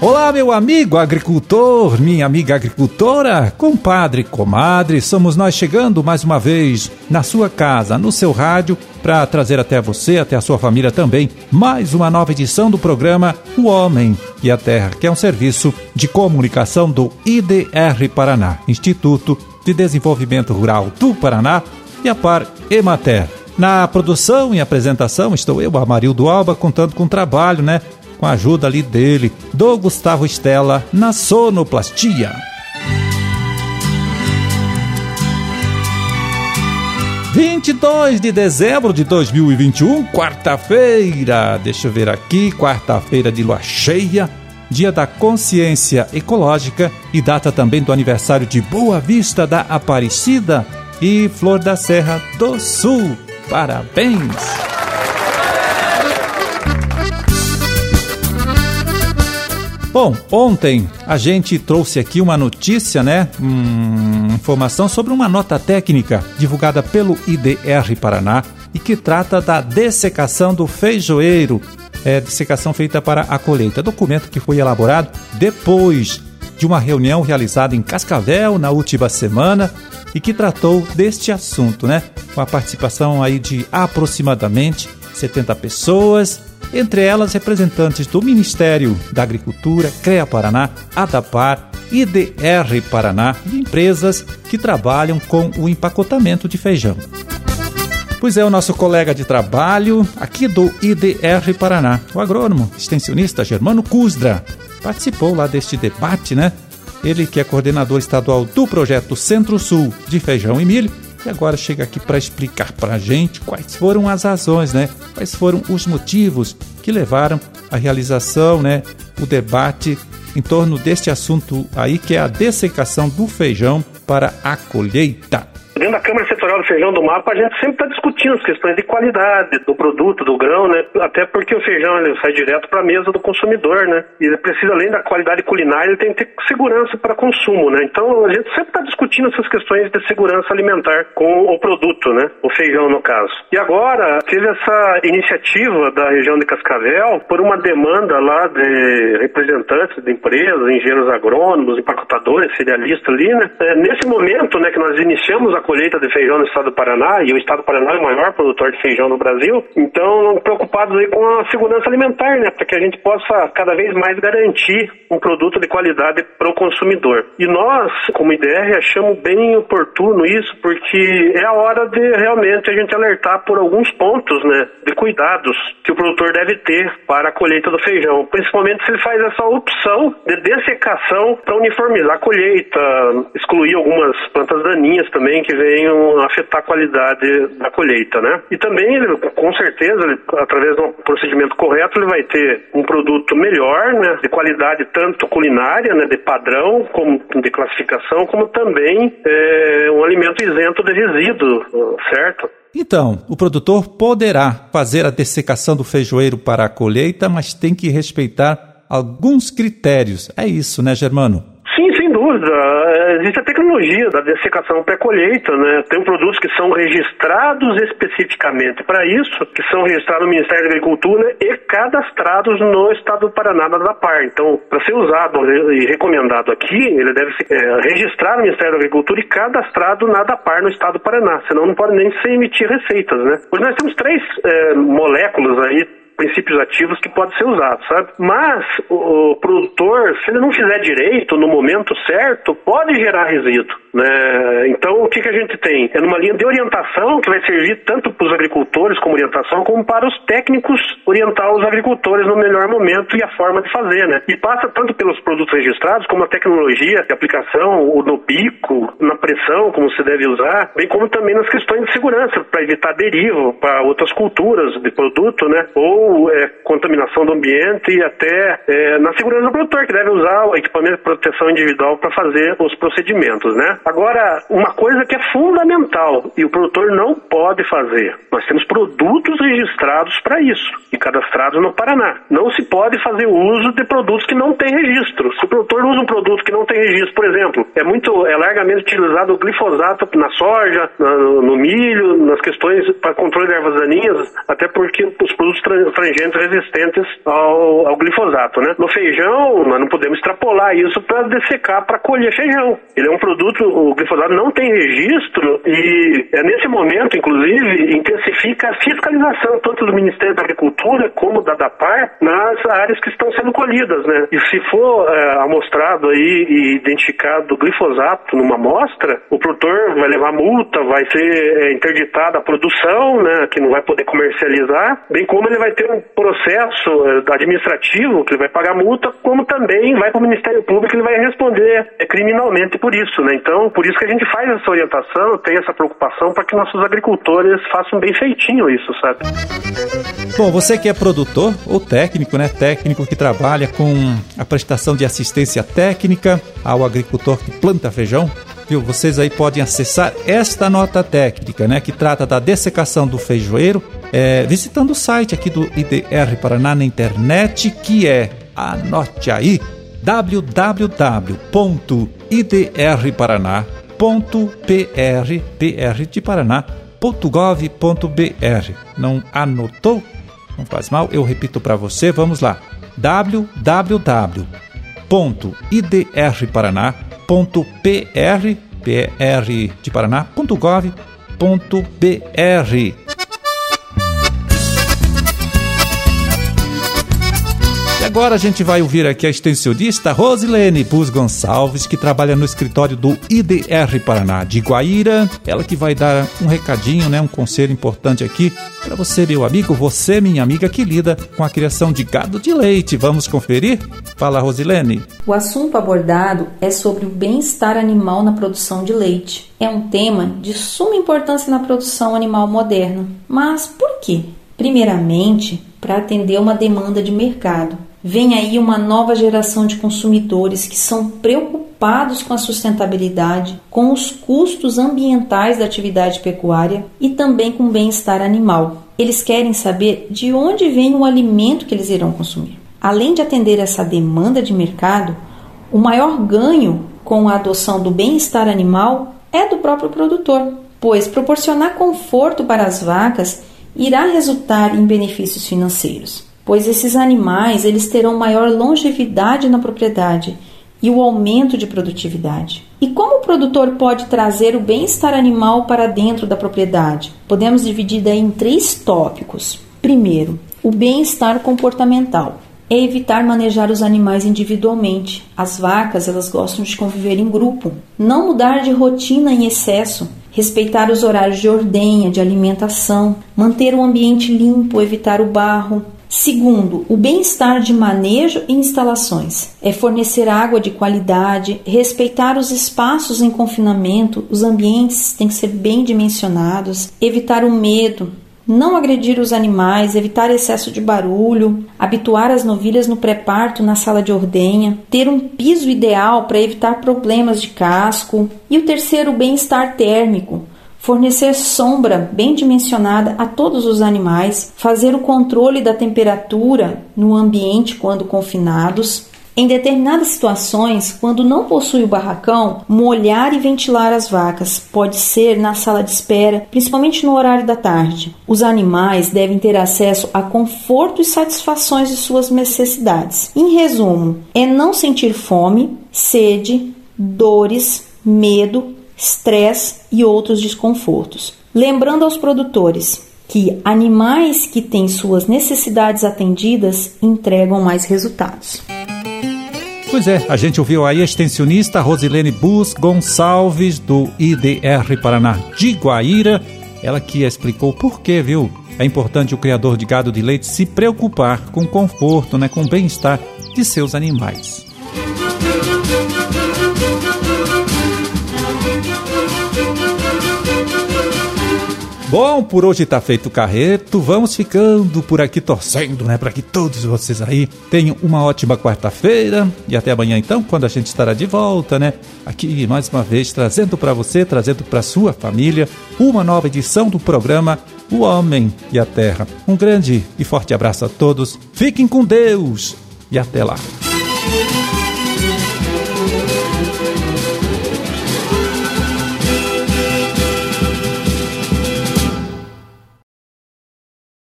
Olá, meu amigo agricultor, minha amiga agricultora, compadre, comadre, somos nós chegando mais uma vez na sua casa, no seu rádio, para trazer até você, até a sua família também, mais uma nova edição do programa O Homem e a Terra, que é um serviço de comunicação do IDR Paraná, Instituto de Desenvolvimento Rural do Paraná, e a Par Emater. Na produção e apresentação estou eu, Amarildo Alba, contando com o trabalho, né? com a ajuda ali dele, do Gustavo Stella, na sonoplastia. Vinte de dezembro de 2021, quarta-feira. Deixa eu ver aqui, quarta-feira de lua cheia, dia da consciência ecológica e data também do aniversário de Boa Vista da Aparecida e Flor da Serra do Sul. Parabéns! Bom, ontem a gente trouxe aqui uma notícia, né? Hum, informação sobre uma nota técnica divulgada pelo IDR Paraná e que trata da dessecação do feijoeiro, é, dessecação feita para a colheita. Documento que foi elaborado depois de uma reunião realizada em Cascavel na última semana e que tratou deste assunto, né? Com a participação aí de aproximadamente 70 pessoas entre elas representantes do Ministério da Agricultura, CREA Paraná, ADAPAR, IDR Paraná e empresas que trabalham com o empacotamento de feijão. Pois é, o nosso colega de trabalho aqui do IDR Paraná, o agrônomo extensionista Germano Cusdra, participou lá deste debate, né? Ele que é coordenador estadual do projeto Centro-Sul de Feijão e Milho e agora chega aqui para explicar para a gente quais foram as razões, né? Quais foram os motivos que levaram à realização, né? O debate em torno deste assunto aí que é a dessecação do feijão para a colheita. Dentro da Câmara Setorial do Feijão do Mapa, a gente sempre está discutindo as questões de qualidade do produto, do grão, né? Até porque o feijão ele sai direto para a mesa do consumidor, né? E ele precisa, além da qualidade culinária, ele tem que ter segurança para consumo, né? Então, a gente sempre está discutindo essas questões de segurança alimentar com o produto, né? O feijão, no caso. E agora, teve essa iniciativa da região de Cascavel por uma demanda lá de representantes de empresas, engenheiros agrônomos, empacotadores, cerealistas ali, né? É, nesse momento, né, que nós iniciamos a colheita de feijão no estado do Paraná, e o estado do Paraná é o maior produtor de feijão no Brasil, então preocupados aí com a segurança alimentar, né, para que a gente possa cada vez mais garantir um produto de qualidade para o consumidor. E nós, como IDR, achamos bem oportuno isso, porque é a hora de realmente a gente alertar por alguns pontos, né, de cuidados que o produtor deve ter para a colheita do feijão, principalmente se ele faz essa opção de dessecação para uniformizar a colheita, excluir algumas plantas daninhas também que venham afetar a qualidade da colheita, né? E também, ele, com certeza, ele, através de um procedimento correto, ele vai ter um produto melhor, né? De qualidade tanto culinária, né? De padrão, como de classificação, como também é, um alimento isento de resíduo, certo? Então, o produtor poderá fazer a dessecação do feijoeiro para a colheita, mas tem que respeitar alguns critérios. É isso, né, Germano? Existe a tecnologia da dessecação pré-colheita, né? Tem produtos que são registrados especificamente para isso, que são registrados no Ministério da Agricultura e cadastrados no Estado do Paraná da PAR. Então, para ser usado e recomendado aqui, ele deve ser é, registrado no Ministério da Agricultura e cadastrado na DAPAR no Estado do Paraná, senão não pode nem se emitir receitas, né? Hoje nós temos três é, moléculas aí princípios ativos que pode ser usado, sabe? Mas o, o, produtor, se ele não fizer direito no momento certo, pode gerar resíduo, né? Então o que, que a gente tem? É numa linha de orientação que vai servir tanto para os agricultores como orientação, como para os técnicos orientar os agricultores no melhor momento e a forma de fazer, né? E passa tanto pelos produtos registrados como a tecnologia de aplicação, no bico, na pressão, como se deve usar, bem como também nas questões de segurança, para evitar derivo para outras culturas de produto, né? Ou é, contaminação do ambiente e até é, na segurança do produtor, que deve usar o equipamento de proteção individual para fazer os procedimentos, né? Agora, uma coisa que é fundamental e o produtor não pode fazer, nós temos produtos registrados para isso e cadastrados no Paraná. Não se pode fazer uso de produtos que não têm registro. Se o produtor usa um produto que não tem registro, por exemplo, é muito é largamente utilizado o glifosato na soja, no, no milho, nas questões para controle de ervas daninhas, até porque os produtos transgênicos resistentes ao, ao, glifosato, né? No feijão, nós não podemos extrapolar isso para dessecar para colher feijão. Ele é um produto, o glifosato não tem registro e é nesse momento, inclusive, intensifica a fiscalização tanto do Ministério da Agricultura como da DAPAR nas áreas que estão sendo colhidas, né? E se for é, amostrado aí e identificado glifosato numa amostra, o produtor vai levar multa, vai ser é, interditada a produção, né? Que não vai poder comercializar, bem como ele vai ter um processo é, administrativo que ele vai pagar multa, como também vai para o Ministério Público ele vai responder criminalmente por isso, né? Então, por isso que a gente faz essa orientação, tem essa preocupação para que nossos agricultores façam bem feitinho isso, sabe? Bom, você que é produtor ou técnico, né? Técnico que trabalha com a prestação de assistência técnica ao agricultor que planta feijão, viu? Vocês aí podem acessar esta nota técnica, né? Que trata da dessecação do feijoeiro, é, visitando o site aqui do IDR Paraná na internet, que é, anote aí, www.idrparaná.pr, PR de. Não anotou? Não faz mal, eu repito para você, vamos lá. www.idrparaná.pr, PR de Paraná.gov.br. agora a gente vai ouvir aqui a extensionista Rosilene Bus Gonçalves, que trabalha no escritório do IDR Paraná de Guaíra. Ela que vai dar um recadinho, né, um conselho importante aqui para você, meu amigo, você, minha amiga que lida com a criação de gado de leite. Vamos conferir? Fala, Rosilene. O assunto abordado é sobre o bem-estar animal na produção de leite. É um tema de suma importância na produção animal moderna. Mas por quê? Primeiramente, para atender uma demanda de mercado. Vem aí uma nova geração de consumidores que são preocupados com a sustentabilidade, com os custos ambientais da atividade pecuária e também com o bem-estar animal. Eles querem saber de onde vem o alimento que eles irão consumir. Além de atender essa demanda de mercado, o maior ganho com a adoção do bem-estar animal é do próprio produtor, pois proporcionar conforto para as vacas irá resultar em benefícios financeiros pois esses animais eles terão maior longevidade na propriedade e o aumento de produtividade. E como o produtor pode trazer o bem-estar animal para dentro da propriedade? Podemos dividir daí em três tópicos. Primeiro, o bem-estar comportamental. É evitar manejar os animais individualmente. As vacas, elas gostam de conviver em grupo. Não mudar de rotina em excesso. Respeitar os horários de ordenha, de alimentação. Manter o ambiente limpo, evitar o barro. Segundo, o bem-estar de manejo e instalações. É fornecer água de qualidade, respeitar os espaços em confinamento, os ambientes têm que ser bem dimensionados, evitar o medo, não agredir os animais, evitar excesso de barulho, habituar as novilhas no pré-parto na sala de ordenha, ter um piso ideal para evitar problemas de casco. E o terceiro, bem-estar térmico, fornecer sombra bem dimensionada a todos os animais, fazer o controle da temperatura no ambiente quando confinados. Em determinadas situações, quando não possui o barracão, molhar e ventilar as vacas. Pode ser na sala de espera, principalmente no horário da tarde. Os animais devem ter acesso a conforto e satisfações de suas necessidades. Em resumo, é não sentir fome, sede, dores, medo, estresse e outros desconfortos. Lembrando aos produtores que animais que têm suas necessidades atendidas entregam mais resultados. Pois é, a gente ouviu aí a extensionista Rosilene Bus Gonçalves, do IDR Paraná de Guaíra. Ela que explicou por que, viu? É importante o criador de gado de leite se preocupar com o conforto, né, com o bem-estar de seus animais. Bom, por hoje tá feito o carreto. Vamos ficando por aqui torcendo, né, para que todos vocês aí tenham uma ótima quarta-feira e até amanhã então, quando a gente estará de volta, né? Aqui mais uma vez trazendo para você, trazendo para sua família uma nova edição do programa O Homem e a Terra. Um grande e forte abraço a todos. Fiquem com Deus e até lá.